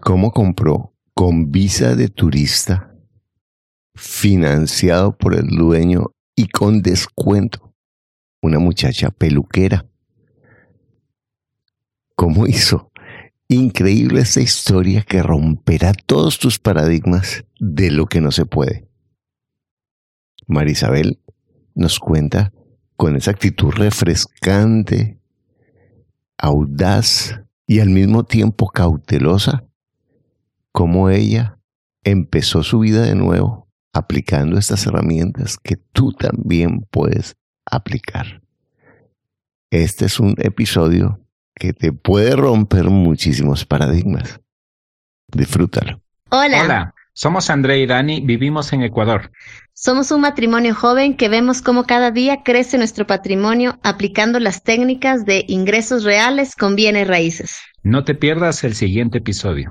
cómo compró con visa de turista, financiado por el dueño y con descuento, una muchacha peluquera. ¿Cómo hizo? Increíble esta historia que romperá todos tus paradigmas de lo que no se puede. Marisabel nos cuenta con esa actitud refrescante, audaz y al mismo tiempo cautelosa, cómo ella empezó su vida de nuevo aplicando estas herramientas que tú también puedes aplicar. Este es un episodio que te puede romper muchísimos paradigmas. Disfrútalo. Hola. Hola, somos André y Dani, vivimos en Ecuador. Somos un matrimonio joven que vemos cómo cada día crece nuestro patrimonio aplicando las técnicas de ingresos reales con bienes raíces. No te pierdas el siguiente episodio.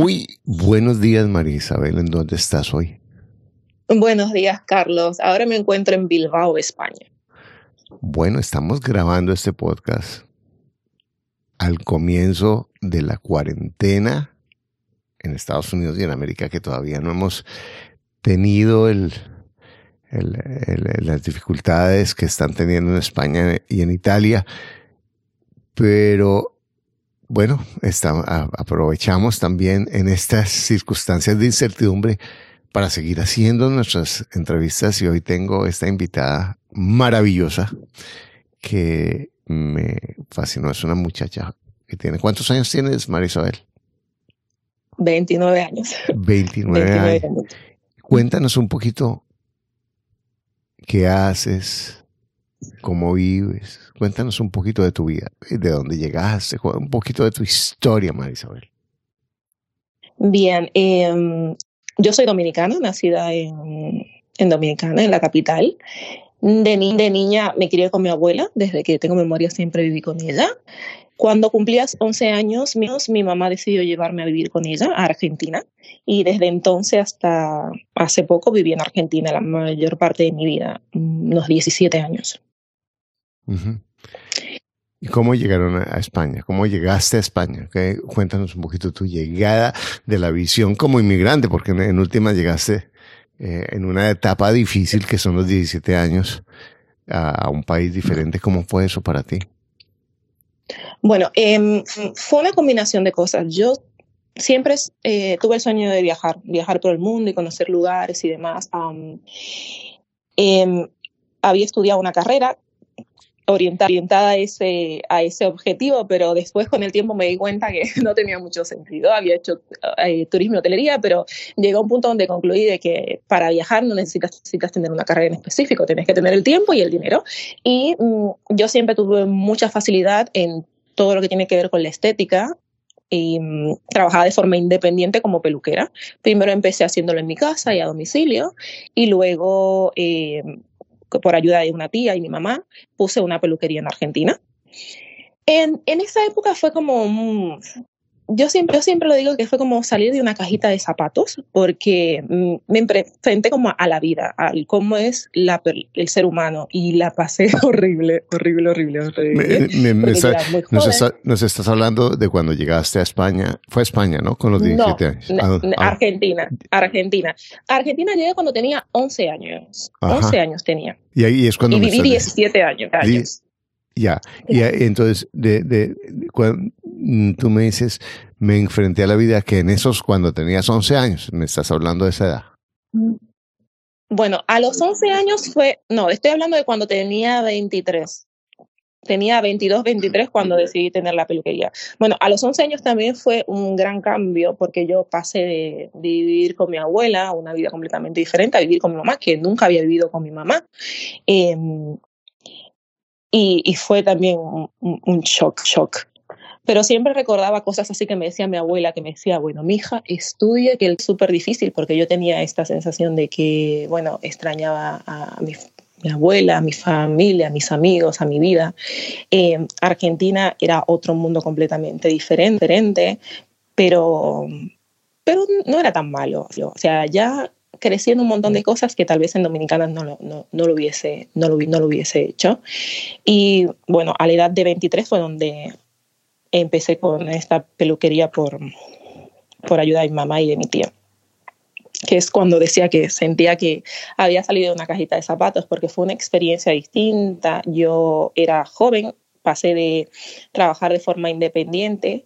Muy buenos días, María Isabel. ¿En dónde estás hoy? Buenos días, Carlos. Ahora me encuentro en Bilbao, España. Bueno, estamos grabando este podcast al comienzo de la cuarentena en Estados Unidos y en América que todavía no hemos tenido el, las dificultades que están teniendo en España y en Italia. Pero bueno, aprovechamos también en estas circunstancias de incertidumbre para seguir haciendo nuestras entrevistas y hoy tengo esta invitada maravillosa que me fascinó. Es una muchacha que tiene... ¿Cuántos años tienes, Marisabel? 29 años. 29, años. Cuéntanos un poquito qué haces, cómo vives. Cuéntanos un poquito de tu vida, de dónde llegaste, un poquito de tu historia, Marisabel. Bien, eh, yo soy dominicana, nacida en, en Dominicana, en la capital. De, de, niña me crié con mi abuela, desde que tengo memoria siempre viví con ella. Cuando cumplías 11 años, mi mamá decidió llevarme a vivir con ella a Argentina y desde entonces hasta hace poco viví en Argentina la mayor parte de mi vida, unos 17 años. ¿Y cómo llegaron a España? ¿Cómo llegaste a España? Cuéntanos un poquito tu llegada de la visión como inmigrante, porque en, última llegaste eh, en una etapa difícil que son los 17 años a, un país diferente. ¿Cómo fue eso para ti? Bueno, em, fue una combinación de cosas. Yo siempre eh, tuve el sueño de viajar, viajar por el mundo y conocer lugares y demás. Em, había estudiado una carrera orientada, a, ese, a ese objetivo, pero después con el tiempo me di cuenta que no tenía mucho sentido. Había hecho eh, turismo y hotelería, pero llegó a un punto donde concluí de que para viajar no necesitas, necesitas tener una carrera en específico, tienes que tener el tiempo y el dinero. Y mm, yo siempre tuve mucha facilidad en todo lo que tiene que ver con la estética, y mm, trabajaba de forma independiente como peluquera. Primero empecé haciéndolo en mi casa y a domicilio y luego eh, por ayuda de una tía y mi mamá, puse una peluquería en Argentina. En, en esa época fue como, yo siempre, yo siempre lo digo que fue como salir de una cajita de zapatos, porque mm, me enfrenté como a la vida, al cómo es la, el ser humano, y la pasé horrible, horrible, horrible, horrible. nos, estás hablando de cuando llegaste a España, fue a España, ¿no? Con los 17 años. Argentina, Argentina. Argentina llegué cuando tenía 11 años, 11 años tenía. Y ahí es cuando... Y viví 17 años. Ya, y entonces, de, de, cuando mm, tú me dices, me enfrenté a la vida que en esos, cuando tenías 11 años, me estás hablando de esa edad. Mm. Bueno, a los 11 años fue, no, estoy hablando de cuando tenía 23. tenía 22, 23 cuando decidí tener la peluquería. Bueno, a los 11 años también fue un gran cambio porque yo pasé de, vivir con mi abuela, una vida completamente diferente, a vivir con mi mamá, que nunca había vivido con mi mamá. Em, y, y, fue también un, un, shock, shock. Pero siempre recordaba cosas así que me decía mi abuela, que me decía, bueno, mi hija, estudie, que es súper difícil, porque yo tenía esta sensación de que, bueno, extrañaba a mi, mi abuela, a mi familia, a mis amigos, a mi vida. Eh, Argentina era otro mundo completamente diferente, pero, pero no era tan malo. O sea, ya creciendo un montón de cosas que tal vez en Dominicana no lo, no, no lo, hubiese, no, lo, no lo hubiese hecho. Y bueno, a la edad de 23 fue donde empecé con esta peluquería por, por ayuda de mi mamá y de mi tía que es cuando decía que sentía que había salido de una cajita de zapatos, porque fue una experiencia distinta. Yo era joven, pasé de trabajar de forma independiente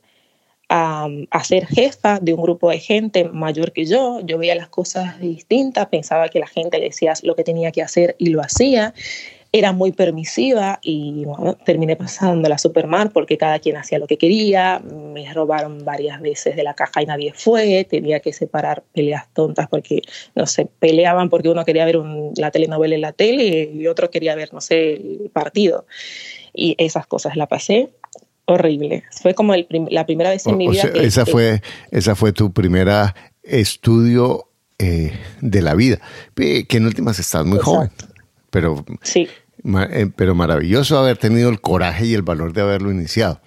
a, ser jefa de un grupo de gente mayor que yo. Yo veía las cosas distintas, pensaba que la gente decía lo que tenía que hacer y lo hacía era muy permisiva y bueno, terminé pasándola super mal porque cada quien hacía lo que quería, me robaron varias veces de la caja y nadie fue, tenía que separar peleas tontas porque, no sé, peleaban porque uno quería ver un, la telenovela en la tele y otro quería ver, no sé, el partido. Y esas cosas la pasé horrible. Fue como el la primera vez en mi vida. que, esa, fue, esa fue tu primera estudio eh, de la vida, que en últimas estás muy joven. Pero sí. Eh, pero maravilloso haber tenido el coraje y el valor de haberlo iniciado.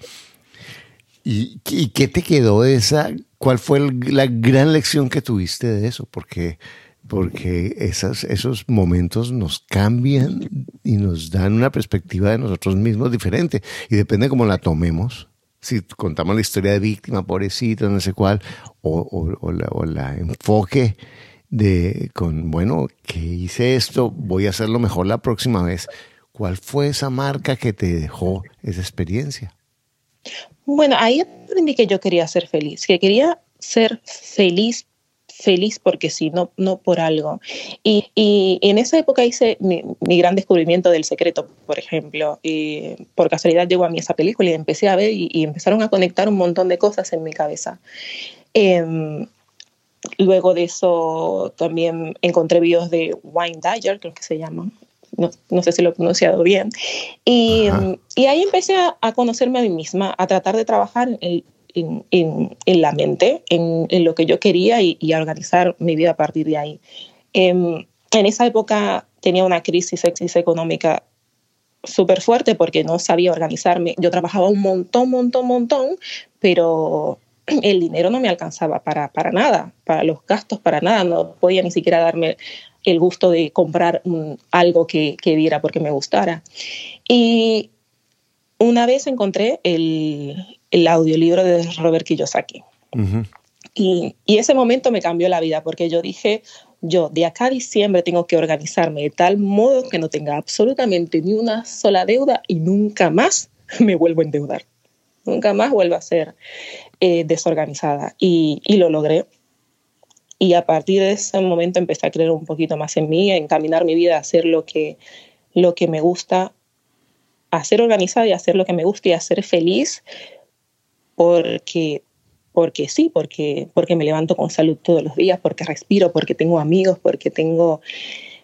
¿Y, qué te quedó de esa? ¿Cuál fue la gran lección que tuviste de eso? Porque, porque esas, esos momentos nos cambian y nos dan una perspectiva de nosotros mismos diferente. Y depende cómo la tomemos. Si contamos la historia de víctima, pobrecita, no sé cuál, o, o, la, o la enfoque de con, bueno, que hice esto, voy a hacerlo mejor la próxima vez. ¿Cuál fue esa marca que te dejó esa experiencia? Bueno, ahí aprendí que yo quería ser feliz, que quería ser feliz feliz porque sí, no, no por algo. Y, y, en esa época hice mi, mi, gran descubrimiento del secreto, por ejemplo. Y por casualidad llegó a mí esa película y empecé a ver y, y empezaron a conectar un montón de cosas en mi cabeza. Eh, Luego de eso también encontré videos de Wine Dyer, creo que se llama. No, no, sé si lo he pronunciado bien. Y, y ahí empecé a, a, conocerme a mí misma, a tratar de trabajar en, en, en la mente, en, lo que yo quería y, y, a organizar mi vida a partir de ahí. en esa época tenía una crisis económica súper fuerte porque no sabía organizarme. Yo trabajaba un montón, montón, montón, pero el dinero no me alcanzaba para, para nada, para los gastos, para nada, no podía ni siquiera darme el gusto de comprar un, algo que, que viera porque me gustara. Y una vez encontré el, el audiolibro de Robert Kiyosaki. Uh -huh. y, y, ese momento me cambió la vida porque yo dije, yo de acá a diciembre tengo que organizarme de tal modo que no tenga absolutamente ni una sola deuda y nunca más me vuelvo a endeudar. Nunca más vuelvo a ser eh, desorganizada. Y, y, lo logré. Y a partir de ese momento empecé a creer un poquito más en mí, a encaminar mi vida a hacer lo que, lo que me gusta, a ser organizada y a hacer lo que me gusta y a ser feliz, porque, porque sí, porque, porque me levanto con salud todos los días, porque respiro, porque tengo amigos, porque tengo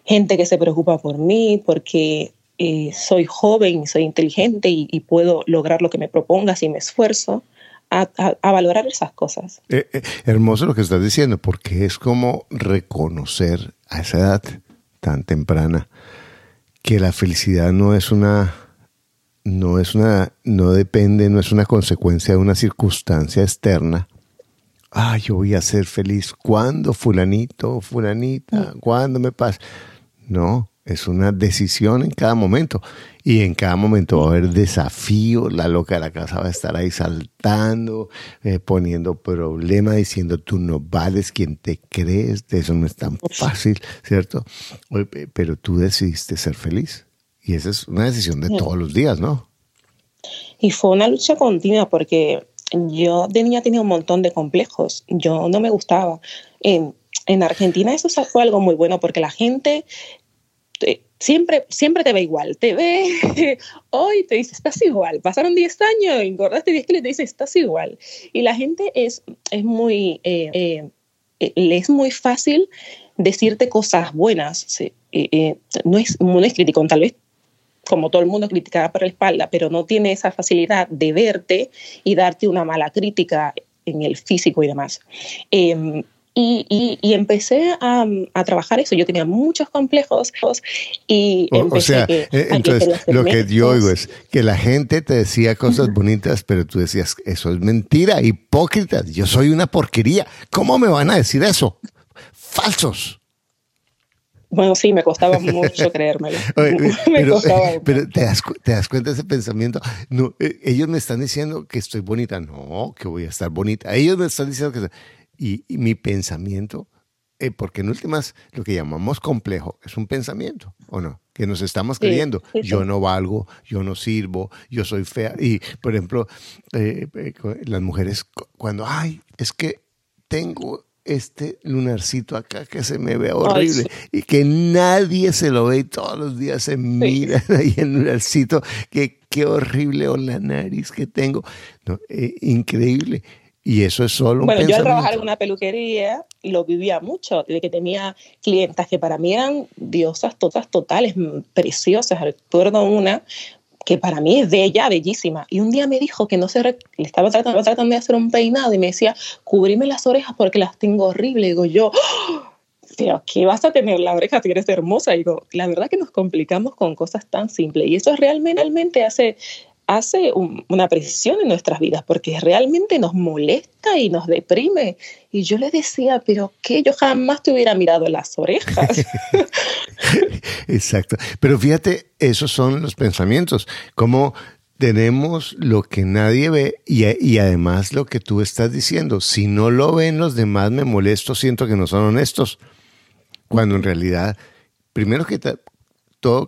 gente que se preocupa por mí, porque eh, soy joven, soy inteligente y, y, puedo lograr lo que me proponga si me esfuerzo. A, a, a valorar esas cosas. Eh, eh, hermoso lo que estás diciendo, porque es como reconocer a esa edad tan temprana que la felicidad no es una no es una no depende, no es una consecuencia de una circunstancia externa. Ah, yo voy a ser feliz cuando fulanito, fulanita, mm. cuando me pasa. No, es una decisión en cada momento. Y en cada momento va a haber desafío. La loca de la casa va a estar ahí saltando, eh, poniendo problemas, diciendo tú no vales quien te crees. Eso no es tan fácil, ¿cierto? Pero tú decidiste ser feliz. Y esa es una decisión de todos los días, ¿no? Y fue una lucha continua porque yo de niña tenía un montón de complejos. Yo no me gustaba. En, en Argentina eso fue algo muy bueno porque la gente siempre, siempre te ve igual, te ve hoy, te dice, estás igual, pasaron 10 años, engordaste 10 kilos, te dice, estás igual. Y la gente es, es muy, eh, eh, eh, le es muy fácil decirte cosas buenas, no, es, no es crítico, tal vez como todo el mundo criticaba por la espalda, pero no tiene esa facilidad de verte y darte una mala crítica en el físico y demás. Em, y, y, empecé a, a, trabajar eso. Yo tenía muchos complejos y o, sea, eh, entonces lo que yo oigo es que la gente te decía cosas bonitas, pero tú decías, eso es mentira, hipócritas, yo soy una porquería. ¿Cómo me van a decir eso? Falsos. Bueno, sí, me costaba mucho creérmelo. pero, pero ¿te, das, ¿te, das, cuenta de ese pensamiento? No, eh, ellos me están diciendo que estoy bonita. No, que voy a estar bonita. Ellos me están diciendo que y, mi pensamiento, eh, porque en últimas lo que llamamos complejo es un pensamiento, ¿o no? Que nos estamos creyendo, yo no valgo, yo no sirvo, yo soy fea. Y, por ejemplo, eh, eh, las mujeres cuando, ay, es que tengo este lunarcito acá que se me ve horrible y que nadie se lo ve y todos los días se mira ahí el lunarcito, que qué horrible o la nariz que tengo. No, increíble. Y eso es solo un Bueno, yo al trabajar en una peluquería lo vivía mucho, de que tenía clientas que para mí eran diosas todas totales, preciosas. Recuerdo una que para mí es bella, bellísima. Y un día me dijo que no se le estaba tratando, tratando, de hacer un peinado y me decía, cubrime las orejas porque las tengo horribles. digo yo, ¡Oh! pero ¿qué vas a tener la oreja si eres hermosa? digo, la verdad que nos complicamos con cosas tan simples. Y eso realmente hace hace una presión en nuestras vidas porque realmente nos molesta y nos deprime. Y yo le decía, pero que yo jamás te hubiera mirado las orejas. Exacto. Pero fíjate, esos son los pensamientos. Como tenemos lo que nadie ve y, y, además lo que tú estás diciendo. Si no lo ven los demás, me molesto, siento que no son honestos. Cuando en realidad, primero que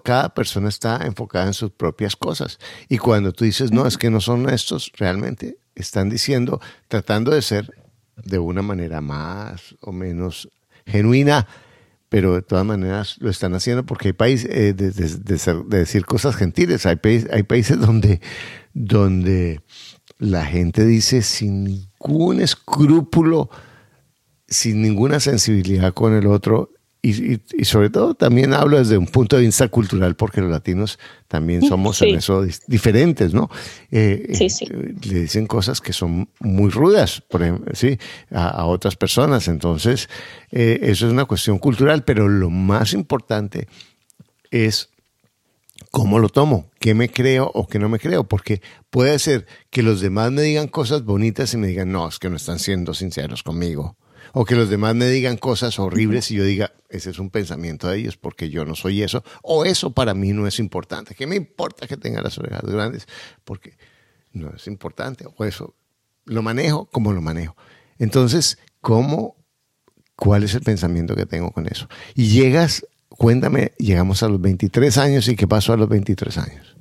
cada persona está enfocada en sus propias cosas. Y cuando tú dices, no, es que no son estos, realmente están diciendo, tratando de ser de una manera más o menos genuina, pero de todas maneras lo están haciendo porque hay países eh, de, decir cosas gentiles, hay, hay países donde, donde la gente dice sin ningún escrúpulo, sin ninguna sensibilidad con el otro, y, sobre todo también hablo desde un punto de vista cultural, porque los latinos también somos en eso diferentes, ¿no? Eh, sí, sí. Eh, le dicen cosas que son muy rudas, por ejemplo, ¿sí? A, otras personas. Entonces, eh, eso es una cuestión cultural, pero lo más importante es cómo lo tomo, qué me creo o qué no me creo, porque puede ser que los demás me digan cosas bonitas y me digan, no, es que no están siendo sinceros conmigo o que los demás me digan cosas horribles y yo diga, ese es un pensamiento de ellos porque yo no soy eso, o eso para mí no es importante. ¿Qué me importa que tenga las orejas grandes? Porque no es importante, o eso lo manejo como lo manejo. Entonces, ¿cómo, cuál es el pensamiento que tengo con eso? Y llegas, cuéntame, llegamos a los 23 años y qué pasó a los 23 años.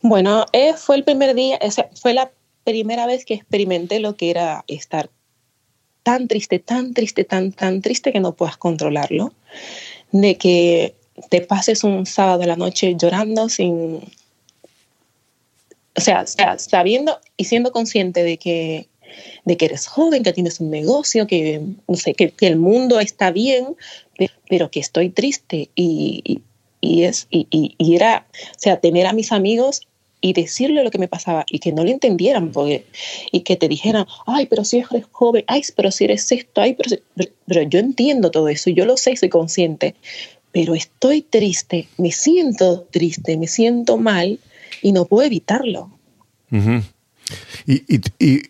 Bueno, eh, fue el primer día, fue la primera vez que experimenté lo que era estar tan triste, tan triste, tan, tan triste que no puedas controlarlo, de que te pases un sábado a la noche llorando sin, o sea, sabiendo y siendo consciente de que, de que eres joven, que tienes un negocio, que, no sé, que, el mundo está bien, pero que estoy triste y, y, es, y, y, era, o sea, tener a mis amigos y decirle lo que me pasaba y que no le entendieran porque, y que te dijeran, ay, pero si eres joven, ay, pero si eres esto, ay, pero, pero yo entiendo todo eso, yo lo sé, soy consciente, pero estoy triste, me siento triste, me siento mal y no puedo evitarlo. ¿Y, y, y,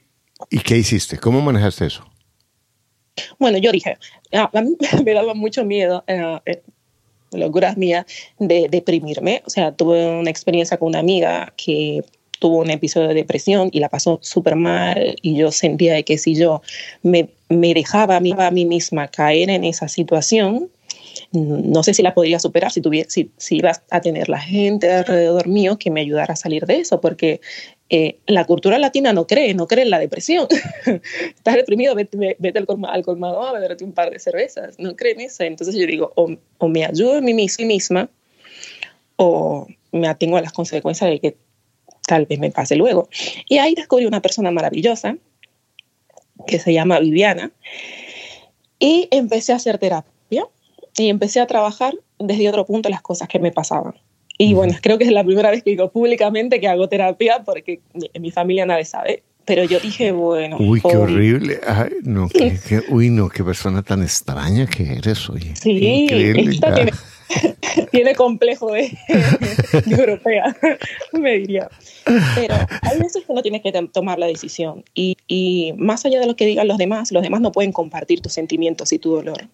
y qué hiciste? ¿Cómo manejaste eso? Bueno, yo dije, a, mí me daba mucho miedo. Eh, eh, locuras mías de deprimirme. O sea, tuve una experiencia con una amiga que tuvo un episodio de depresión y la pasó súper mal y yo sentía que si yo me, me dejaba a mí, a mí misma caer en esa situación, no sé si la podría superar si, tuviera, si, si iba a tener la gente alrededor mío que me ayudara a salir de eso, porque eh, la cultura latina no cree, no cree en la depresión. Estás deprimido, vete, al, colmado a beberte un par de cervezas. No creen en eso. Entonces yo digo, o, me ayudo a mí misma o me atengo a las consecuencias de que tal vez me pase luego. Y ahí descubrí una persona maravillosa que se llama Viviana y empecé a hacer terapia y empecé a trabajar desde otro punto las cosas que me pasaban. Y bueno, creo que es la primera vez que digo públicamente que hago terapia porque en mi familia nadie sabe. Pero yo dije, bueno. Uy, qué horrible. no, qué, uy, no, qué persona tan extraña que eres, oye. Sí, Increíble. tiene, tiene, complejo de, europea, me diría. Pero hay veces que uno tiene que tomar la decisión. Y, y más allá de lo que digan los demás, los demás no pueden compartir tus sentimientos y tu dolor.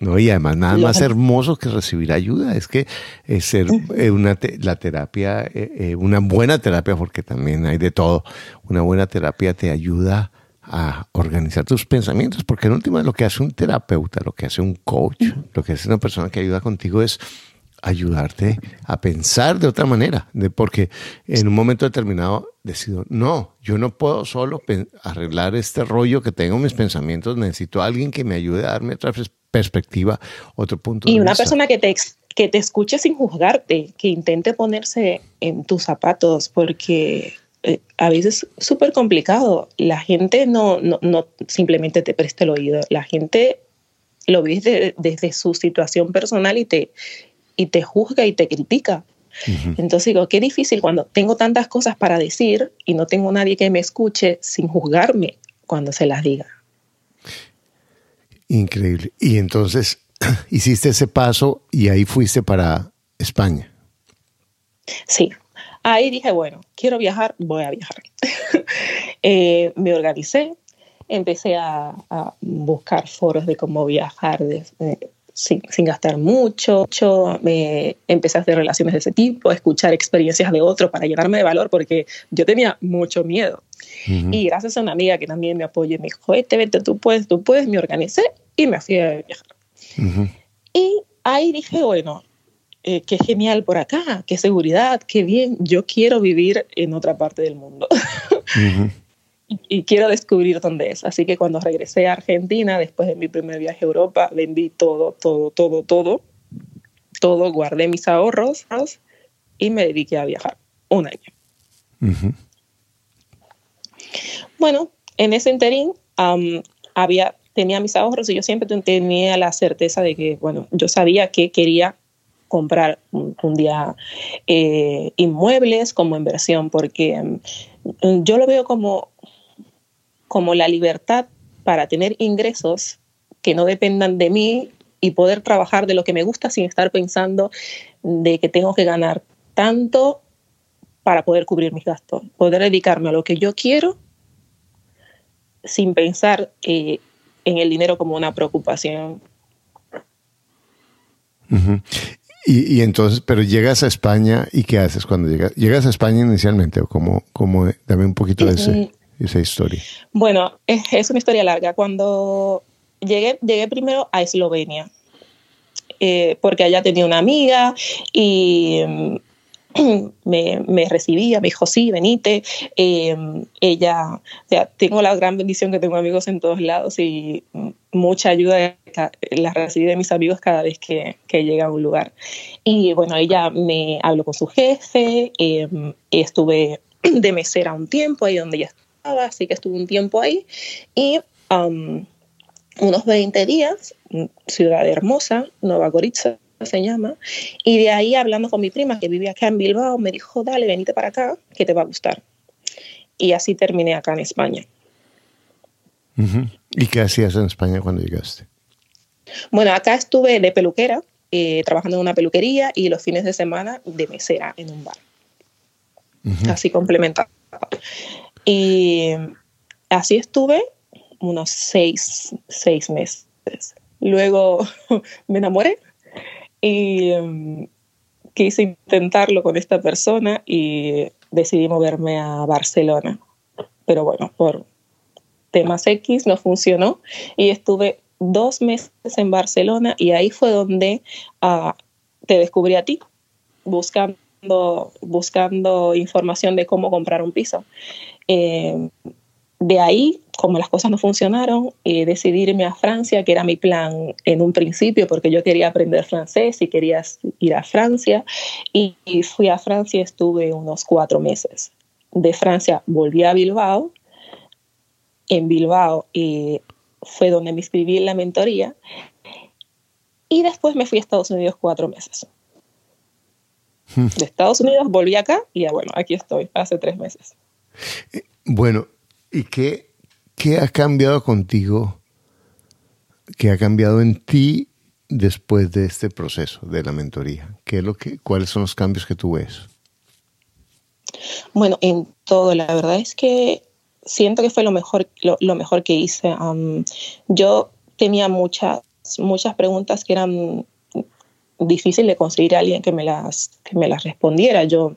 No, y además nada más hermoso que recibir ayuda. Es que eh, ser eh, una la terapia, eh, una buena terapia, porque también hay de todo, una buena terapia te ayuda a organizar tus pensamientos, porque en última lo que hace un terapeuta, lo que hace un coach, lo que hace una persona que ayuda contigo es ayudarte a pensar de otra manera, de porque en un momento determinado decido, no, yo no puedo solo arreglar este rollo que tengo en mis pensamientos, necesito a alguien que me ayude a darme otra perspectiva, otro punto y una persona que te, que te escuche sin juzgarte, que intente ponerse en tus zapatos, porque eh, a veces es súper complicado. La gente no, no, no, simplemente te presta el oído, la gente lo ve desde su situación personal y te, y te juzga y te critica. Entonces digo, qué difícil cuando tengo tantas cosas para decir y no tengo nadie que me escuche sin juzgarme cuando se las diga. Increíble. Y entonces hiciste ese paso y ahí fuiste para España. Sí, ahí dije, bueno, quiero viajar, voy a viajar. Eh, me organicé, empecé a, buscar foros de cómo viajar de, sin, gastar mucho. Yo me empecé a hacer relaciones de ese tipo, a escuchar experiencias de otros para llenarme de valor, porque yo tenía mucho miedo. Y gracias a una amiga que también me apoyó, me dijo, vete, vete, tú puedes, tú puedes, me organicé y me fui a viajar. Y ahí dije, bueno, eh, qué genial por acá, qué seguridad, qué bien, yo quiero vivir en otra parte del mundo. Y quiero descubrir dónde es. Así que cuando regresé a Argentina, después de mi primer viaje a Europa, vendí todo, todo, todo, todo, todo, guardé mis ahorros y me dediqué a viajar un año. Bueno, en ese interín había, tenía mis ahorros y yo siempre tenía la certeza de que, bueno, yo sabía que quería comprar un, día eh, inmuebles como inversión, porque mm, yo lo veo como como la libertad para tener ingresos que no dependan de mí y poder trabajar de lo que me gusta sin estar pensando de que tengo que ganar tanto para poder cubrir mis gastos, poder dedicarme a lo que yo quiero sin pensar eh, en el dinero como una preocupación. y, entonces, pero llegas a España y ¿qué haces cuando llegas? ¿Llegas a España inicialmente o como, como dame un poquito de ese? Mm, esa historia? Bueno, es, una historia larga. Cuando llegué, llegué primero a Eslovenia, eh, porque allá tenía una amiga y mm, me, recibía, me dijo, sí, venite. Em, ella, o sea, tengo la gran bendición que tengo amigos en todos lados y mucha ayuda la recibí de mis amigos cada vez que, que llega a un lugar. Y bueno, ella me habló con su jefe, em, estuve de mesera un tiempo ahí donde ella así que estuve un tiempo ahí. Y um, unos 20 días, ciudad hermosa, Nueva Gorica se llama, y de ahí hablando con mi prima que vivía acá en Bilbao, me dijo, dale, venite para acá, que te va a gustar. Y así terminé acá en España. ¿Y qué hacías en España cuando llegaste? Bueno, acá estuve de peluquera, eh, trabajando en una peluquería y los fines de semana de mesera en un bar. Así complementado. Y así estuve unos seis, meses. Luego me enamoré y em, quise intentarlo con esta persona y decidí moverme a Barcelona. Pero bueno, por temas X no funcionó y estuve dos meses en Barcelona y ahí fue donde ah, te descubrí a ti, buscando buscando información de cómo comprar un piso. Eh, de ahí, como las cosas no funcionaron, eh, decidí irme a Francia, que era mi plan en un principio, porque yo quería aprender francés y quería ir a Francia. Y, fui a Francia y estuve unos cuatro meses. De Francia volví a Bilbao. En Bilbao eh, fue donde me inscribí en la mentoría. Y después me fui a Estados Unidos cuatro meses. Hmm. De Estados Unidos volví acá y ya bueno, aquí estoy, hace tres meses. Eh, bueno, ¿Y qué, qué ha cambiado contigo? ¿Qué ha cambiado en ti después de este proceso de la mentoría? ¿Qué lo que, ¿Cuáles son los cambios que tú ves? Bueno, en todo, la verdad es que siento que fue lo mejor, lo, mejor que hice. yo tenía muchas, muchas preguntas que eran difíciles de conseguir a alguien que me las, que me las respondiera. Yo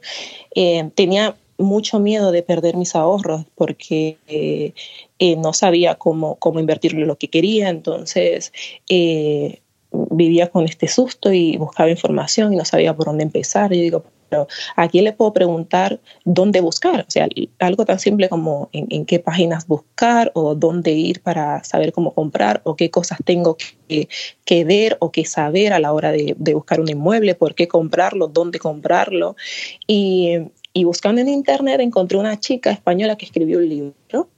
eh, tenía mucho miedo de perder mis ahorros porque eh, eh, no sabía cómo, cómo invertirlo lo que quería, entonces eh, vivía con este susto y buscaba información y no sabía por dónde empezar. Y digo, pero ¿a quién le puedo preguntar dónde buscar? O sea, algo tan simple como en, qué páginas buscar o dónde ir para saber cómo comprar o qué cosas tengo que, que ver o que saber a la hora de, de, buscar un inmueble, por qué comprarlo, dónde comprarlo. Y y buscando en internet encontré una chica española que escribió un libro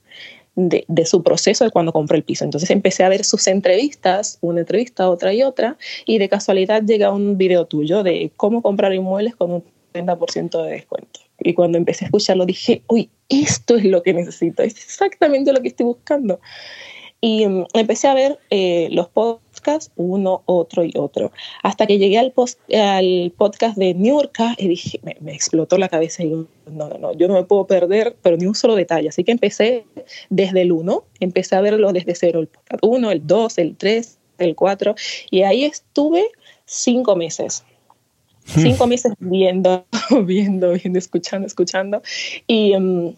de, su proceso de cuando compró el piso. Entonces empecé a ver sus entrevistas, una entrevista, otra y otra, y de casualidad llega un video tuyo de cómo comprar inmuebles con un 30% de descuento. Y cuando empecé a escucharlo dije, uy, esto es lo que necesito, es exactamente lo que estoy buscando. Y um, empecé a ver eh, los podcasts, uno, otro y otro, hasta que llegué al, post, al podcast de Niurka y dije, me, explotó la cabeza y no, no, no, yo no me puedo perder, pero ni un solo detalle. Así que empecé desde el uno, empecé a verlo desde cero, el podcast uno, el dos, el tres, el cuatro, y ahí estuve cinco meses cinco meses viendo, viendo, viendo, escuchando, escuchando. Y um,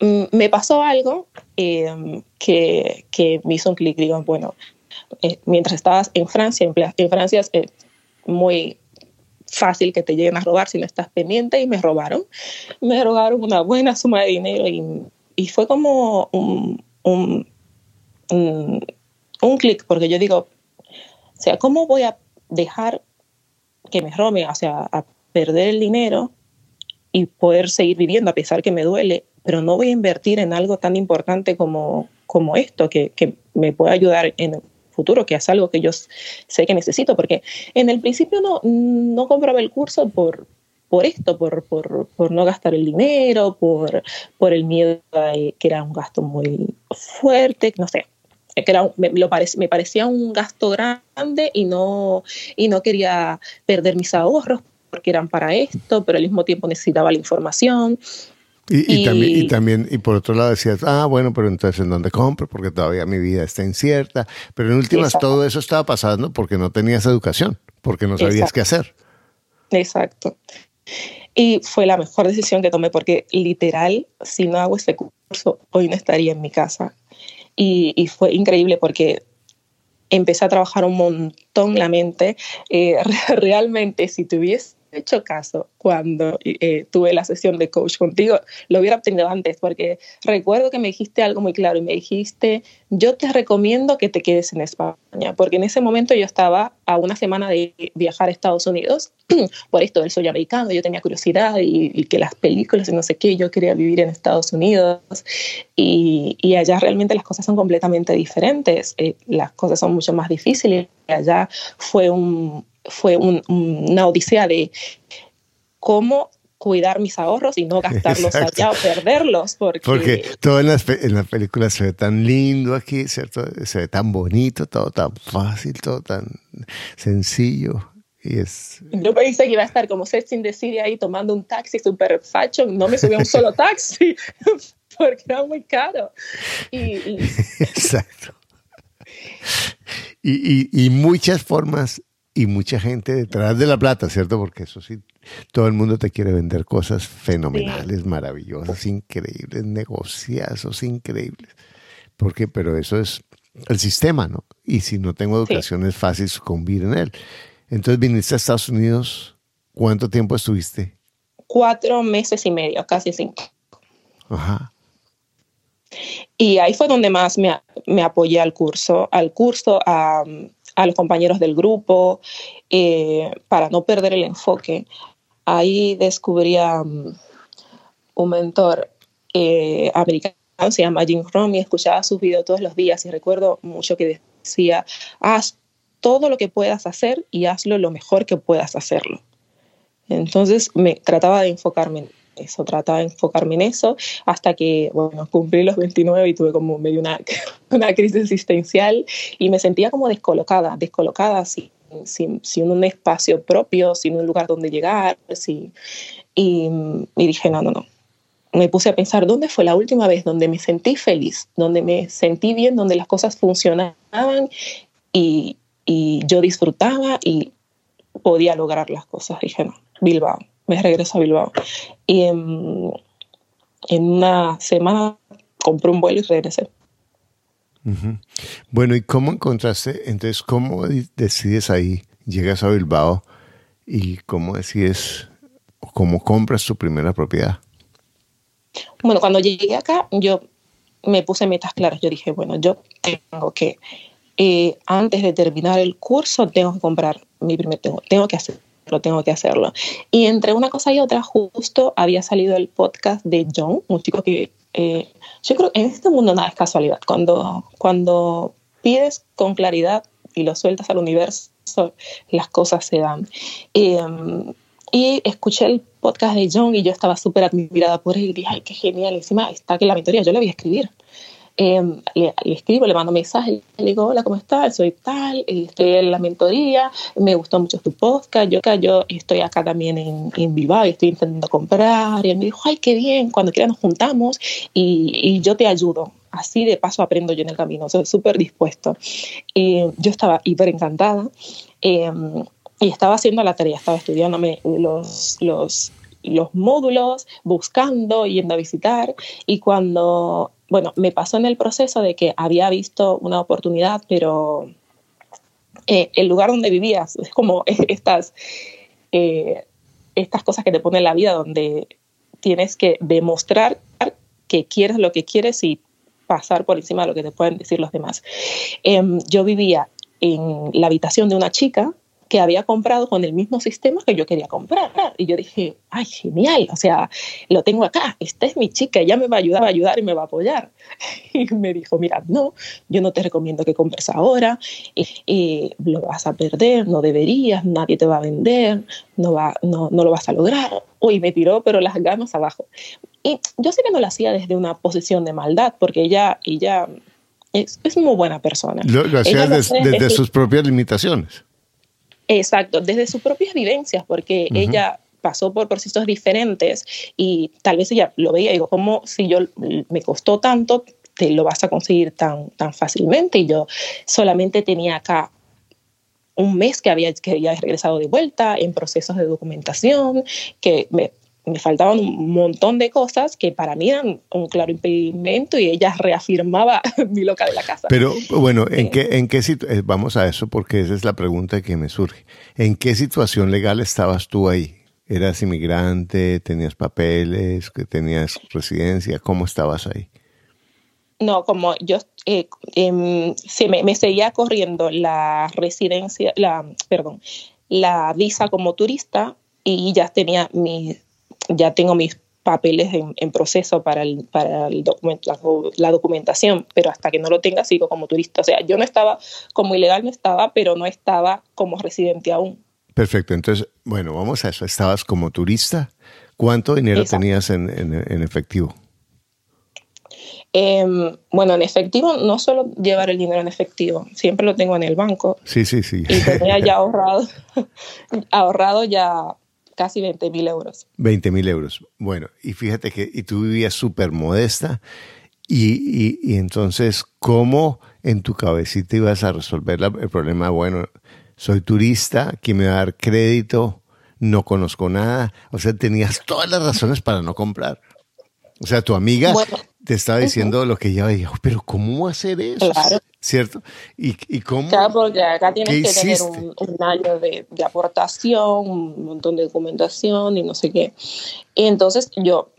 Mm, me pasó algo em, que, que, me hizo un clic. Digo, bueno, eh, mientras estabas en Francia, en, Francia es eh, muy fácil que te lleguen a robar si no estás pendiente y me robaron. Me robaron una buena suma de dinero y, y fue como un, un, un, clic, porque yo digo, o sea, ¿cómo voy a dejar que me roben, o sea, a perder el dinero y poder seguir viviendo a pesar que me duele pero no voy a invertir en algo tan importante como, como esto, que, que me pueda ayudar en futuro, que es algo que yo sé que necesito, porque en el principio no, no compraba el curso por, por esto, por, por, no gastar el dinero, por, por el miedo a que era un gasto muy fuerte, no sé, que era, me, lo me parecía un gasto grande y no, y no quería perder mis ahorros porque eran para esto, pero al mismo tiempo necesitaba la información. Y, también, y también, y por otro lado decías, ah, bueno, pero entonces ¿en dónde compro? Porque todavía mi vida está incierta. Pero en últimas todo eso estaba pasando porque no tenías educación, porque no sabías qué hacer. Exacto. Y fue la mejor decisión que tomé porque literal, si no hago ese curso, hoy no estaría en mi casa. Y, y fue increíble porque empecé a trabajar un montón la mente. Eh, realmente, si tuviese hecho caso cuando eh, tuve la sesión de coach contigo, lo hubiera obtenido antes, porque recuerdo que me dijiste algo muy claro y me dijiste, yo te recomiendo que te quedes en España, porque en ese momento yo estaba a una semana de viajar a Estados Unidos por esto del sueño americano, yo tenía curiosidad y, que las películas y no sé qué, yo quería vivir en Estados Unidos y, y allá realmente las cosas son completamente diferentes, eh, las cosas son mucho más difíciles, allá fue un, fue una odisea de cómo cuidar mis ahorros y no gastarlos allá o perderlos. Porque, porque todo en las, en las películas se ve tan lindo aquí, ¿cierto? Se ve tan bonito, todo tan fácil, todo tan sencillo. Y es... Yo pensé que iba a estar como Sex in the City ahí tomando un taxi super fashion. No me subí a un solo taxi porque era muy caro. Exacto. Y, y, y muchas formas y mucha gente detrás de la plata, ¿cierto? Porque eso sí, todo el mundo te quiere vender cosas fenomenales, maravillosas, increíbles, negociazos increíbles. Porque, pero eso es el sistema, ¿no? Y si no tengo educación es fácil sucumbir en él. Entonces viniste a Estados Unidos ¿Cuánto tiempo estuviste? Cuatro meses y medio, casi cinco. Ajá. Y ahí fue donde más me, me apoyé al curso, al curso, a, a los compañeros del grupo, eh, para no perder el enfoque. Ahí descubrí um, un mentor eh, americano, se llama Jim Rohn, y escuchaba sus videos todos los días y recuerdo mucho que decía, haz todo lo que puedas hacer y hazlo lo mejor que puedas hacerlo. Entonces me trataba de enfocarme en eso, trataba de enfocarme en eso hasta que, bueno, cumplí los 29 y tuve como medio una, una crisis existencial y me sentía como descolocada, descolocada, sin, sin, sin un espacio propio, sin un lugar donde llegar, sin, y, y dije, no, no, no, me puse a pensar dónde fue la última vez donde me sentí feliz, donde me sentí bien, donde las cosas funcionaban y, y yo disfrutaba y podía lograr las cosas. Dije, no, Bilbao, me regreso a Bilbao. Y en, en una semana compré un vuelo y regresé. Uh -huh. Bueno, ¿y cómo encontraste? Entonces, ¿cómo decides ahí? Llegas a Bilbao y cómo decides, cómo compras tu primera propiedad. Bueno, cuando llegué acá, yo me puse metas claras. Yo dije, bueno, yo tengo que, eh, antes de terminar el curso, tengo que comprar mi primer, tengo, tengo que hacerlo, tengo que hacerlo. Y entre una cosa y otra, justo había salido el podcast de John, un chico que eh, yo creo que en este mundo nada es casualidad. Cuando, cuando pides con claridad y lo sueltas al universo, las cosas se dan. Eh, y escuché el podcast de John y yo estaba súper admirada por él y dije, ay, qué genial. Encima está que la mentoría, yo le voy a escribir. Eh, le, le, escribo, le mando mensajes, le digo, hola, ¿cómo estás? Soy tal, estoy en la mentoría, me gustó mucho tu podcast, yo, yo estoy acá también en, en Bilbao y estoy intentando comprar. Y él me dijo, ay, qué bien, cuando quieras nos juntamos y, y yo te ayudo. Así de paso aprendo yo en el camino, soy súper dispuesto. Y yo estaba hiper encantada. Eh, y estaba haciendo la tarea, estaba estudiándome los, los, los módulos, buscando, yendo a visitar. Y cuando, bueno, me pasó en el proceso de que había visto una oportunidad, pero eh, el lugar donde vivías, es como estas, eh, estas cosas que te pone en la vida, donde tienes que demostrar que quieres lo que quieres y pasar por encima de lo que te pueden decir los demás. Eh, yo vivía en la habitación de una chica que había comprado con el mismo sistema que yo quería comprar. Y yo dije, ay, genial, o sea, lo tengo acá, esta es mi chica, ella me va a ayudar, va a ayudar y me va a apoyar. Y me dijo, mira, no, yo no te recomiendo que compres ahora, y, y lo vas a perder, no deberías, nadie te va a vender, no, va, no, no lo vas a lograr. Uy, me tiró, pero las ganas abajo. Y yo sé que no lo hacía desde una posición de maldad, porque ella, ella es, es muy buena persona. Lo, lo hacía des, desde decir, sus propias limitaciones. Exacto, desde sus propias vivencias, porque uh -huh. ella pasó por procesos diferentes y tal vez ella lo veía y digo, ¿cómo si yo me costó tanto, te lo vas a conseguir tan, tan fácilmente? Y yo solamente tenía acá un mes que había, que había regresado de vuelta en procesos de documentación, que me, me faltaban un montón de cosas que para mí eran un claro impedimento y ella reafirmaba mi loca de la casa. Pero bueno, ¿en eh, qué, en qué eh, vamos a eso porque esa es la pregunta que me surge. ¿En qué situación legal estabas tú ahí? ¿Eras inmigrante? ¿Tenías papeles? ¿Tenías residencia? ¿Cómo estabas ahí? No, como yo eh, eh, se me, me, seguía corriendo la residencia, la, perdón, la visa como turista y ya tenía mi, ya tengo mis papeles en, en proceso para, el, para el document, la, la, documentación, pero hasta que no lo tenga sigo como turista. O sea, yo no estaba, como ilegal no estaba, pero no estaba como residente aún. Perfecto, entonces, bueno, vamos a eso. Estabas como turista. ¿Cuánto dinero Exacto. tenías en, en, en efectivo? Eh, bueno, en efectivo, no solo llevar el dinero en efectivo, siempre lo tengo en el banco. Sí, sí, sí. Y tenía ya ahorrado, ahorrado ya casi 20 mil euros. 20 mil euros. Bueno, y fíjate que y tú vivías súper modesta y, y, y, entonces, ¿cómo en tu cabecita ibas a resolver el problema? Bueno, soy turista, ¿quién me va a dar crédito? No conozco nada. O sea, tenías todas las razones para no comprar. O sea, tu amiga, bueno. te estaba diciendo lo que ella veía, pero ¿cómo hacer eso? Claro. ¿Cierto? ¿Y, y cómo? Claro, porque acá tienes ¿Qué que tener un, un año de, de aportación, un montón de documentación y no sé qué. Y entonces yo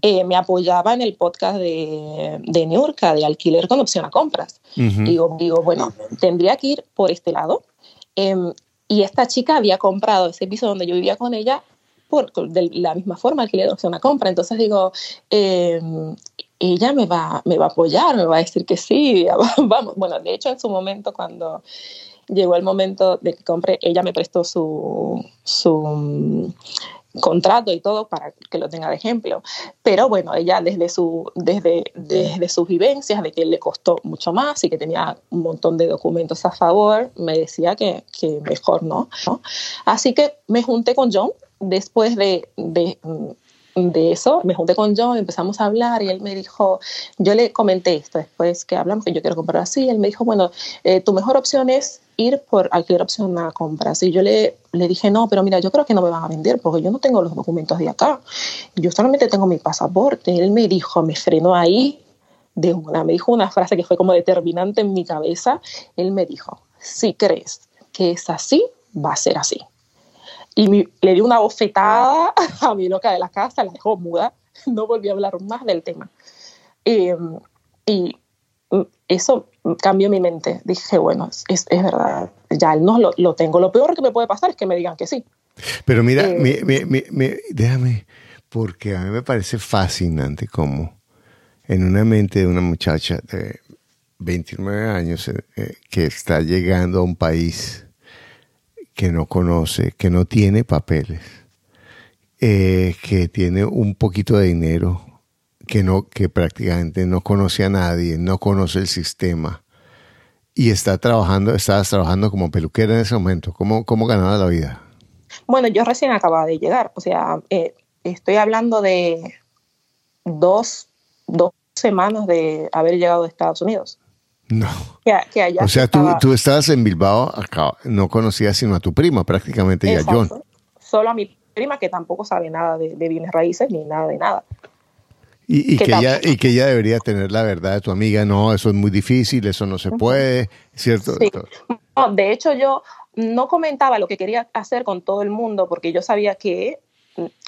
eh, me apoyaba en el podcast de, de de alquiler con opción a compras. Ujú. Digo, digo, bueno, tendría que ir por este lado. Em, y esta chica había comprado ese piso donde yo vivía con ella por, de la misma forma, alquiler opción a compra. Entonces digo, em, ella me va, me va a apoyar, me va a decir que sí, vamos. Bueno, de hecho, en su momento, cuando llegó el momento de que compré, ella me prestó su, su mm, contrato y todo para que lo tenga de ejemplo. Pero bueno, ella desde, su, desde, desde sus vivencias, de que le costó mucho más y que tenía un montón de documentos a favor, me decía que, que mejor no. Así que me junté con John después de, de, eso, me junté con John, empezamos a hablar y él me dijo, yo le comenté esto después que hablamos, que yo quiero comprar así, él me dijo, bueno, eh, tu mejor opción es ir por alquiler opción a compras. Y yo le, le dije, no, pero mira, yo creo que no me van a vender porque yo no tengo los documentos de acá. Yo solamente tengo mi pasaporte. Él me dijo, me frenó ahí de una, me dijo una frase que fue como determinante en mi cabeza. Él me dijo, si crees que es así, va a ser así. Y mi, le di una bofetada a mi loca de la casa, la dejó muda, no volví a hablar más del tema. Eh, y eso cambió mi mente. Dije, bueno, es, es verdad, ya no lo, lo, tengo. Lo peor que me puede pasar es que me digan que sí. Pero mira, eh, mi, mi, mi, mi, déjame, porque a mí me parece fascinante cómo en una mente de una muchacha de 29 años eh, que está llegando a un país que no conoce, que no tiene papeles, eh, que tiene un poquito de dinero, que no, que prácticamente no conoce a nadie, no conoce el sistema y está trabajando, estabas trabajando como peluquera en ese momento. ¿Cómo, cómo ganaba la vida? Bueno, yo recién acababa de llegar, o sea, eh, estoy hablando de dos, dos semanas de haber llegado de Estados Unidos. No. Que, que allá o sea, estaba... tú, tú estabas en Bilbao, acá, no conocías sino a tu prima prácticamente Exacto. y a John. Solo a mi prima que tampoco sabe nada de, de bienes raíces ni nada de nada. Y, y, que ella, y, que ella, debería tener la verdad de tu amiga, no, eso es muy difícil, eso no se puede, ¿cierto? Sí. No, de hecho, yo no comentaba lo que quería hacer con todo el mundo porque yo sabía que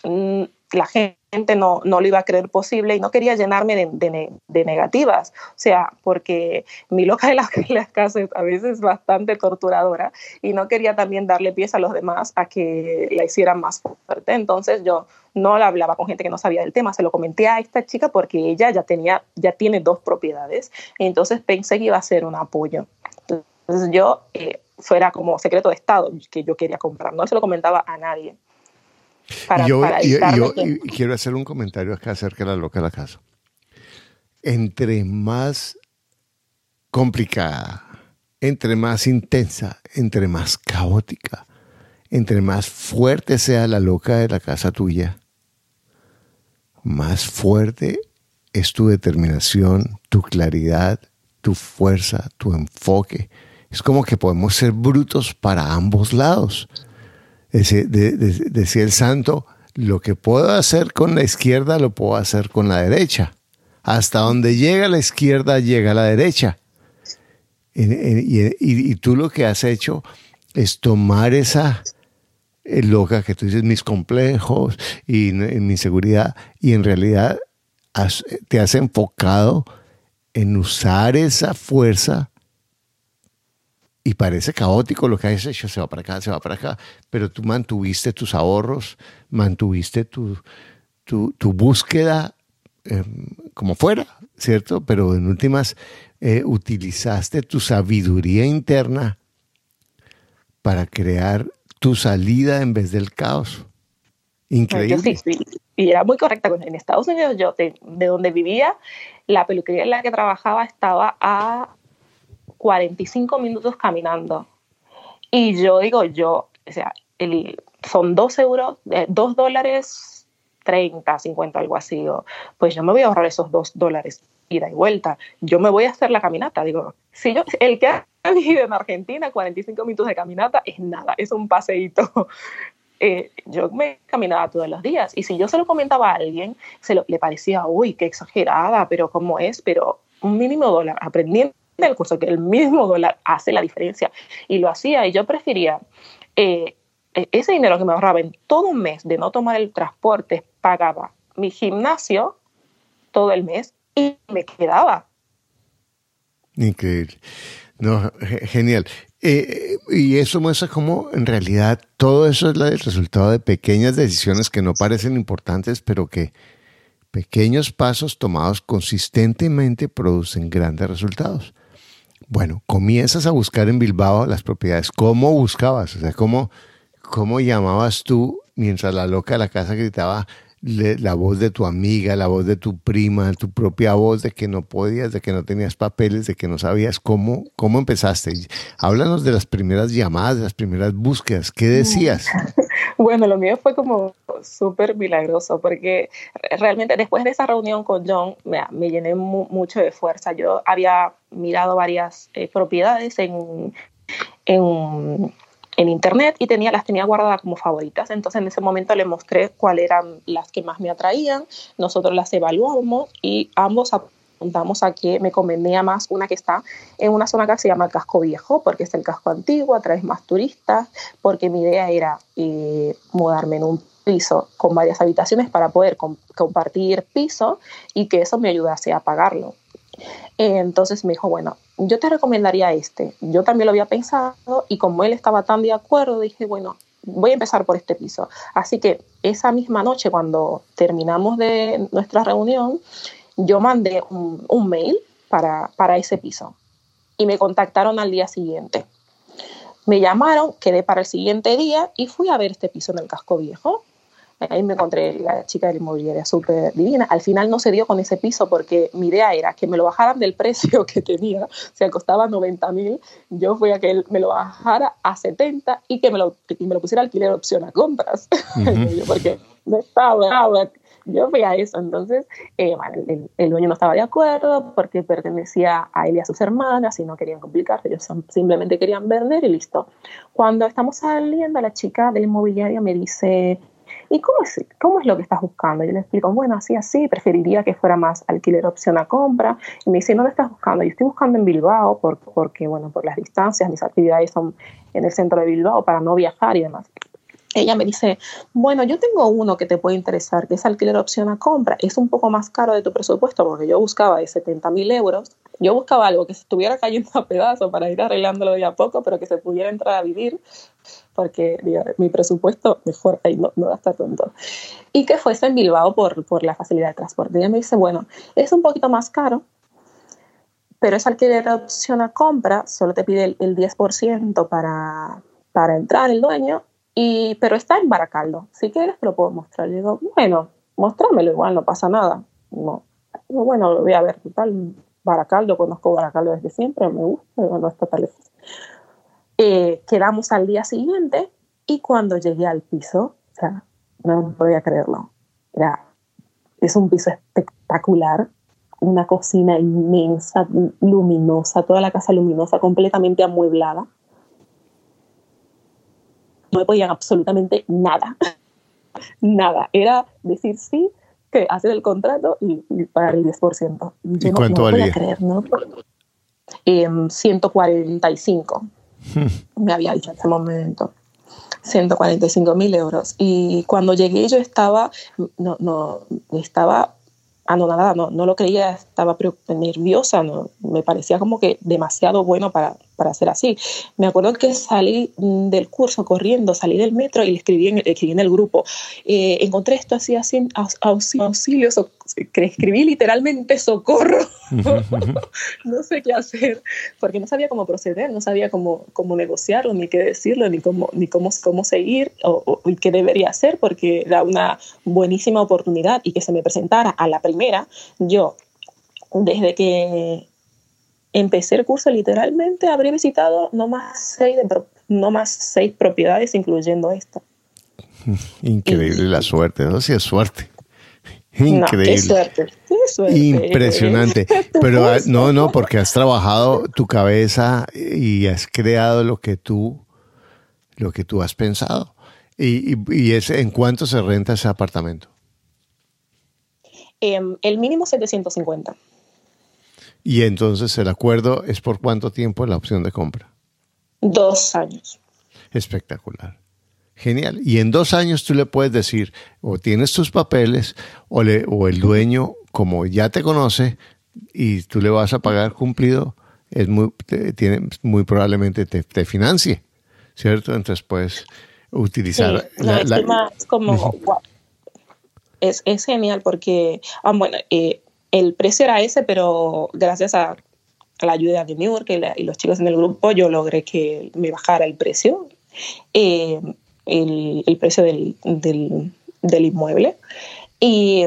mm, la gente no, no lo iba a creer posible y no quería llenarme de, de, negativas. O sea, porque mi loca de las, las casas a veces es bastante torturadora y no quería también darle pies a los demás a que la hicieran más fuerte. Entonces yo no la hablaba con gente que no sabía del tema, se lo comenté a esta chica porque ella ya, tenía, ya tiene dos propiedades, entonces pensé que iba a ser un apoyo. Entonces yo, eh, fuera como secreto de Estado que yo quería comprar, no se lo comentaba a nadie. Para, yo, para yo, quiero hacer un comentario acá acerca de la loca de la casa. Entre más complicada, entre más intensa, entre más caótica, entre más fuerte sea la loca de la casa tuya, más fuerte es tu determinación, tu claridad, tu fuerza, tu enfoque. Es como que podemos ser brutos para ambos lados. Decía, de, de, decía el santo, lo que puedo hacer con la izquierda lo puedo hacer con la derecha. Hasta donde llega la izquierda, llega la derecha. Y, tú lo que has hecho es tomar esa eh, loca que tú dices, mis complejos y, mi inseguridad, y en realidad te has enfocado en usar esa fuerza y parece caótico lo que has hecho, se va para acá, se va para acá, pero tú mantuviste tus ahorros, mantuviste tu, tu, tu búsqueda eh, como fuera, ¿cierto? Pero en últimas eh, utilizaste tu sabiduría interna para crear tu salida en vez del caos. Increíble. Sí, sí, y era muy correcta. En Estados Unidos, yo de, de donde vivía, la peluquería en la que trabajaba estaba a 45 minutos caminando. Y yo digo, yo, o sea, el, son 2 euros, eh, 2 dólares 30, 50, algo así. Digo, pues yo me voy a ahorrar esos 2 dólares ida y vuelta. Yo me voy a hacer la caminata. Digo, si yo, el que ha vivido en Argentina, 45 minutos de caminata es nada, es un paseíto. eh, yo me caminaba todos los días y si yo se lo comentaba a alguien, se lo, le parecía, uy, qué exagerada, pero cómo es, pero un mínimo dólar, aprendiendo el curso que el mismo dólar hace la diferencia y lo hacía y yo prefería eh, e-, ese dinero que me ahorraba en todo un mes de no tomar el transporte, pagaba mi gimnasio todo el mes y me quedaba. Increíble. No, genial. Eh, y eso muestra cómo en realidad todo eso es el resultado de pequeñas decisiones que no parecen importantes, pero que pequeños pasos tomados consistentemente producen grandes resultados. Bueno, comienzas a buscar en Bilbao las propiedades. ¿Cómo buscabas? O sea, ¿cómo, cómo llamabas tú mientras la loca de la casa gritaba la voz de tu amiga, la voz de tu prima, tu propia voz de que no podías, de que no tenías papeles, de que no sabías cómo, cómo empezaste. Háblanos de las primeras llamadas, de las primeras búsquedas. ¿Qué decías? Bueno, lo mío fue como súper milagroso porque realmente después de esa reunión con John me, me llené mucho de fuerza. Yo había mirado varias eh, propiedades en, en en internet y tenía, las tenía guardadas como favoritas. Entonces en ese momento le mostré cuáles eran las que más me atraían, nosotros las evaluamos y ambos apuntamos a que me convenía más una que está en una zona que se llama casco viejo, porque es el casco antiguo, atrae más turistas, porque mi idea era eh, mudarme en un piso con varias habitaciones para poder compartir piso y que eso me ayudase a pagarlo. Entonces me dijo, bueno, yo te recomendaría este. Yo también lo había pensado y como él estaba tan de acuerdo, dije, bueno, voy a empezar por este piso. Así que esa misma noche, cuando terminamos de nuestra reunión, yo mandé un, mail para, para ese piso y me contactaron al día siguiente. Me llamaron, quedé para el siguiente día y fui a ver este piso en el casco viejo. Ahí me encontré la chica de la inmobiliaria súper divina. Al final no se dio con ese piso porque mi idea era que me lo bajaran del precio que tenía. O sea, costaba 90 mil. Yo fui a que él me lo bajara a 70 y que me lo, me lo pusiera alquiler opción a compras. porque no estaba, yo fui a eso. Entonces, eh, el, el, dueño no estaba de acuerdo porque pertenecía a él y a sus hermanas y no querían complicarse. Ellos simplemente querían vender y listo. Cuando estamos saliendo, la chica de la inmobiliaria me dice, ¿y cómo es, cómo es lo que estás buscando? Yo le explico, bueno, así, así, preferiría que fuera más alquiler opción a compra. Y me dice, ¿dónde estás buscando? Yo estoy buscando en Bilbao porque, bueno, por las distancias, mis actividades son en el centro de Bilbao para no viajar y demás. Ella me dice, bueno, yo tengo uno que te puede interesar, que es alquiler opción a compra. Es un poco más caro de tu presupuesto porque yo buscaba de 70 mil euros. Yo buscaba algo que se estuviera cayendo a pedazos para ir arreglándolo de a poco, pero que se pudiera entrar a vivir porque mi presupuesto mejor ahí no, no gasta tanto. Y que fuese en Bilbao por, por la facilidad de transporte. Ella me dice, bueno, es un poquito más caro, pero es alquiler de opción a compra, solo te pide el, el 10% para, para entrar el dueño y, pero está en Baracaldo. Si quieres, te lo puedo mostrar. Le digo, bueno, mostrámelo igual, no pasa nada. No. bueno, lo voy a ver, total, Baracaldo, conozco Baracaldo desde siempre, me gusta, no está tan lejos. Eh, quedamos al día siguiente y cuando llegué al piso, o sea, no podía creerlo. Era, es un piso espectacular, una cocina inmensa, luminosa, toda la casa luminosa, completamente amueblada no me podían absolutamente nada. nada. Era decir sí, que hacer el contrato y, pagar el 10%. Yo ¿Y cuánto no, valía? creer, ¿no? 145 hmm. me había dicho en ese momento. 145 mil euros. Y cuando llegué yo estaba, no, no, estaba anonadada, no, no lo creía, estaba nerviosa, no, me parecía como que demasiado bueno para, para ser así. Me acuerdo que salí mm, del curso corriendo, salí del metro y le escribí en, escribí en el grupo. Eh, encontré esto así, así, auxilio, que escribí literalmente socorro. no sé qué hacer, porque no sabía cómo proceder, no sabía cómo, cómo negociarlo, ni qué decirlo, ni cómo, ni cómo, cómo seguir o, qué debería hacer, porque era una buenísima oportunidad y que se me presentara a la primera. Yo, desde que empecé el curso literalmente habría visitado no más seis, no más seis propiedades, incluyendo esta. Increíble la suerte, ¿no? Sí, es suerte. Increíble. No, suerte, suerte. Impresionante. Pero ah, no, no, porque has trabajado tu cabeza y has creado lo que tú, lo que tú has pensado. ¿Y, y, es, en cuánto se renta ese apartamento? Em, el mínimo 750. Y entonces el acuerdo es por cuánto tiempo la opción de compra? Dos años. Espectacular. Genial. Y en dos años tú le puedes decir, o tienes tus papeles, o, le, o el dueño, como ya te conoce, y tú le vas a pagar cumplido, es muy, tiene, muy probablemente te, te, financie, ¿cierto? Entonces puedes utilizar... Sí, la, la, es como, wow. es, es, genial porque, ah, bueno, eh, el precio era ese, pero gracias a, la ayuda de New York y, y, los chicos en el grupo, yo logré que me bajara el precio. Eh, el, precio del, inmueble. Y,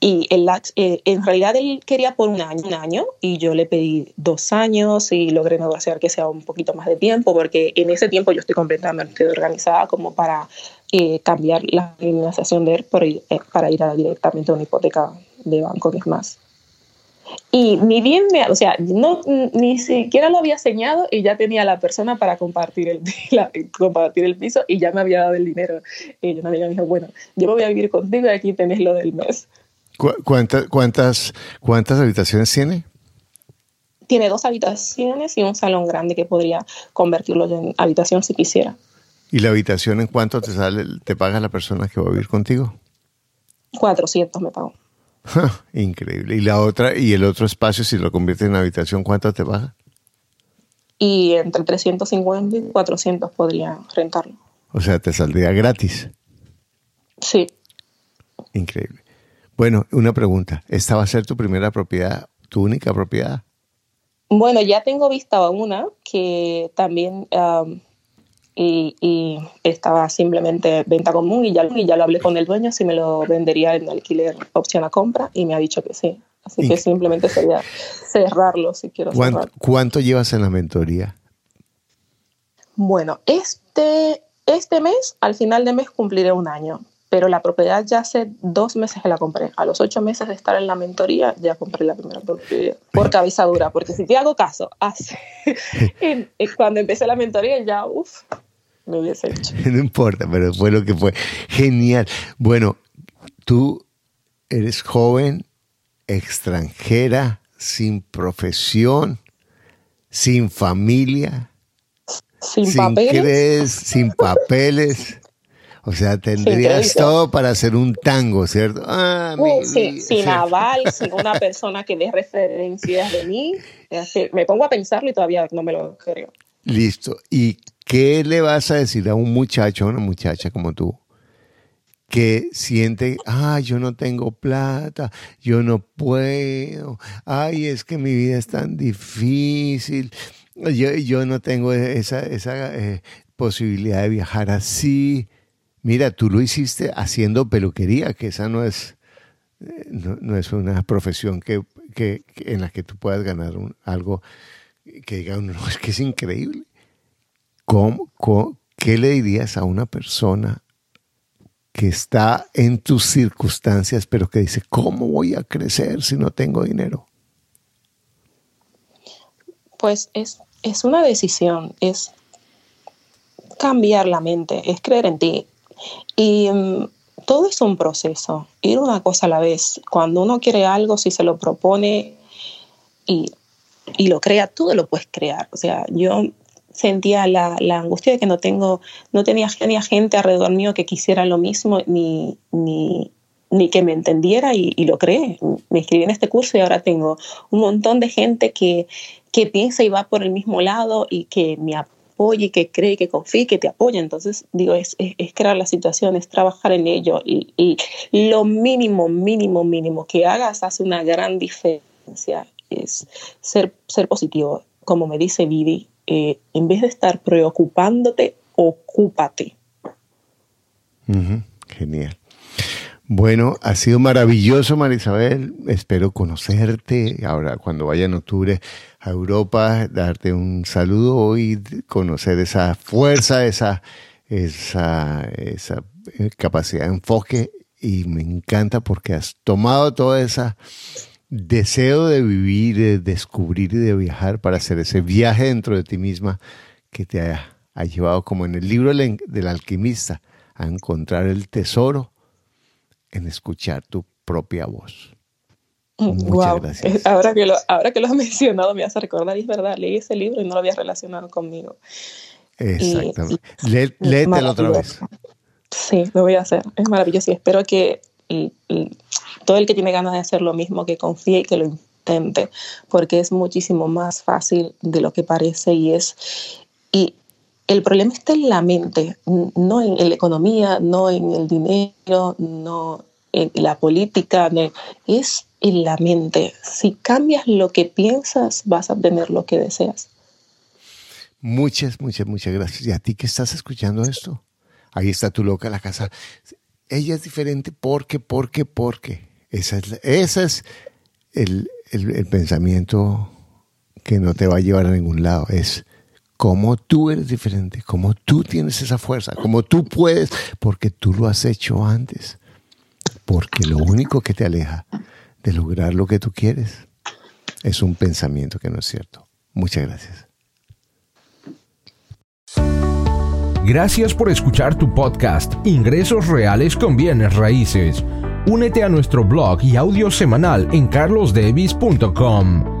y el, eh, en realidad él quería por un año, un año y yo le pedí dos años y logré negociar que sea un poquito más de tiempo porque en ese tiempo yo estoy completamente organizada como para eh, cambiar la financiación de él por, eh, para ir directamente a una hipoteca de banco que es más y ni bien me, o sea, no, ni siquiera lo había señado y ya tenía la persona para compartir el, la, compartir el piso y ya me había dado el dinero. Y yo me dijo, bueno, yo me voy a vivir contigo y aquí tenés lo del mes. ¿Cuántas, cuántas, cuántas habitaciones tiene? Tiene dos habitaciones y un salón grande que podría convertirlo en habitación si quisiera. ¿Y la habitación en cuánto te sale, te paga la persona que va a vivir contigo? 400 me pagó. Increíble. ¿Y la otra, y el otro espacio, si lo convierte en habitación, cuánto te baja? Y entre 350 y 400 podría rentarlo. O sea, te saldría gratis. Sí. Increíble. Bueno, una pregunta. ¿Esta va a ser tu primera propiedad, tu única propiedad? Bueno, ya tengo vista una que también um, y, y, estaba simplemente venta común y ya, y ya lo hablé con el dueño si me lo vendería en alquiler opción a compra y me ha dicho que sí. Así que simplemente sería cerrarlo si quiero ¿Cuánto, cerrarlo. ¿Cuánto llevas en la mentoría? Bueno, este, este mes, al final de mes, cumpliré un año, pero la propiedad ya hace dos meses que la compré. A los ocho meses de estar en la mentoría, ya compré la primera propiedad. Por cabeza dura, porque si te hago caso, hace, cuando empecé la mentoría ya, uff, me hubiese hecho. No importa, pero fue lo que fue. Genial. Bueno, tú eres joven, extranjera, sin profesión, sin familia, sin, sin papeles. crees, sin papeles. O sea, tendrías todo para hacer un tango, ¿cierto? Ah, Uh, mi sí, vida, sin ¿cierto? aval, sin una persona que dé referencias de mí. Así, me pongo a pensarlo y todavía no me lo creo. Listo. ¿Y qué le vas a decir a un muchacho, a una muchacha como tú, que siente, ay, yo no tengo plata, yo no puedo, ay, es que mi vida es tan difícil, yo, yo no tengo esa, esa eh, posibilidad de viajar así? Mira, tú lo hiciste haciendo peluquería, que esa no es, eh, no, no es una profesión que, que, en la que tú puedas ganar algo que diga uno, no, es que es increíble. ¿Cómo, cómo- qué le dirías a una persona que está en tus circunstancias, pero que dice, ¿cómo voy a crecer si no tengo dinero? Pues es, es una decisión, es cambiar la mente, es creer en ti. Y mm, todo es un proceso, ir una cosa a la vez. Cuando uno quiere algo, si se lo propone y, y lo crea, tú lo puedes crear. O sea, yo sentía la, la angustia de que no tengo, no tenía, tenía gente alrededor mío que quisiera lo mismo, ni, ni, ni que me entendiera y, y lo creé. Me inscribí en este curso y ahora tengo un montón de gente que, que piensa y va por el mismo lado y que me apoya y que cree, que confía y que te apoya. Entonces, digo, es, es, crear la situación, es trabajar en ello y, y lo mínimo, mínimo, mínimo que hagas hace una gran diferencia. Es ser, ser positivo. Como me dice Vivi, eh, en vez de estar preocupándote, ocúpate. Genial. Bueno, ha sido maravilloso, Marisabel. Espero conocerte ahora cuando vaya en octubre a Europa, darte un saludo y conocer esa fuerza, esa, esa, esa eh, capacidad de enfoque. Y me encanta porque has tomado todo ese deseo de vivir, de descubrir y de viajar para hacer ese viaje dentro de ti misma que te ha ha llevado como en el libro del alquimista a encontrar el tesoro en escuchar tu propia voz. Muchas gracias. Ahora que, lo, ahora que lo has mencionado me hace recordar, es verdad, leí ese libro y no lo había relacionado conmigo. Exactamente. léetelo otra vez. Sí, lo voy a hacer. Es maravilloso y espero que todo el que tiene ganas de hacer lo mismo, que confíe y que lo intente, porque es muchísimo más fácil de lo que parece y es... Y el problema está en la mente, no en la economía, no en el dinero, no en la política, es en la mente. Si cambias lo que piensas, vas a obtener lo que deseas. Muchas, muchas, muchas gracias. ¿Y a ti que estás escuchando esto? Ahí está tu loca la casa. Ella es diferente porque, porque, porque. Esa es, ese es el, el, pensamiento que no te va a llevar a ningún lado. Es cómo tú eres diferente, cómo tú tienes esa fuerza, cómo tú puedes, porque tú lo has hecho antes. Porque lo único que te aleja de lograr lo que tú quieres es un pensamiento que no es cierto. Muchas gracias. Gracias por escuchar tu podcast Ingresos Reales con Bienes Raíces. Únete a nuestro blog y audio semanal en carlosdevis.com.